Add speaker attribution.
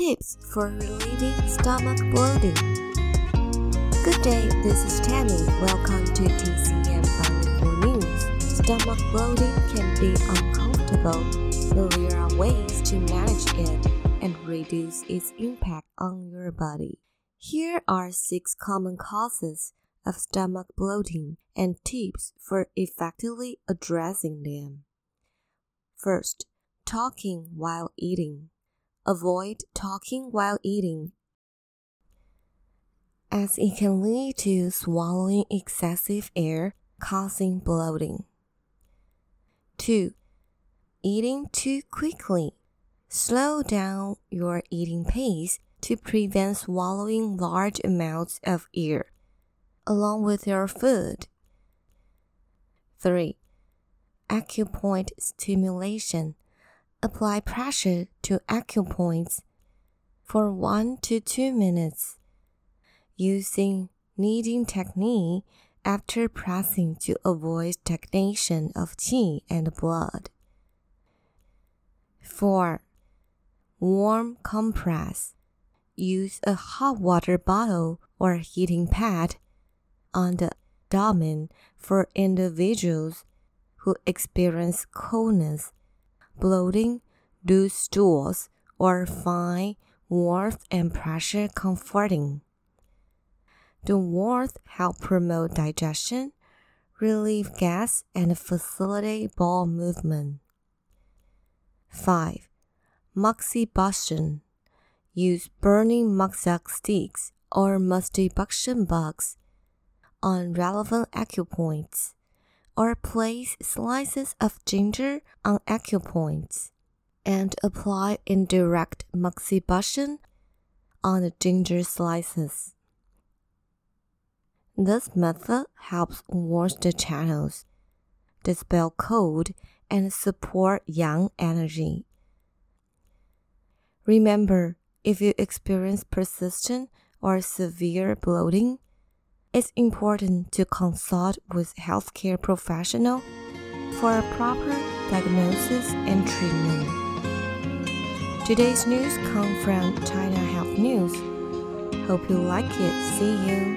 Speaker 1: tips for relieving stomach bloating. Good day, this is Tammy. Welcome to TCM Bilingual News. Stomach bloating can be uncomfortable, but there are ways to manage it and reduce its impact on your body. Here are six common causes of stomach bloating and tips for effectively addressing them. First, talking while eating. Avoid talking while eating, as it can lead to swallowing excessive air, causing bloating. 2. Eating too quickly. Slow down your eating pace to prevent swallowing large amounts of air along with your food. 3. Acupoint stimulation apply pressure to acupoints for 1 to 2 minutes using kneading technique after pressing to avoid stagnation of qi and blood. 4. Warm compress. Use a hot water bottle or heating pad on the abdomen for individuals who experience coldness bloating, loose stools, or find warmth and pressure comforting. The warmth help promote digestion, relieve gas, and facilitate bowel movement. 5. Moxibustion. Use burning moxa sticks or musty moxibustion bugs on relevant acupoints or place slices of ginger on acupoints and apply indirect moxibustion on the ginger slices. This method helps wash the channels, dispel cold, and support yang energy. Remember, if you experience persistent or severe bloating, it's important to consult with healthcare professional for a proper diagnosis and treatment. Today's news comes from China Health News. Hope you like it. See you.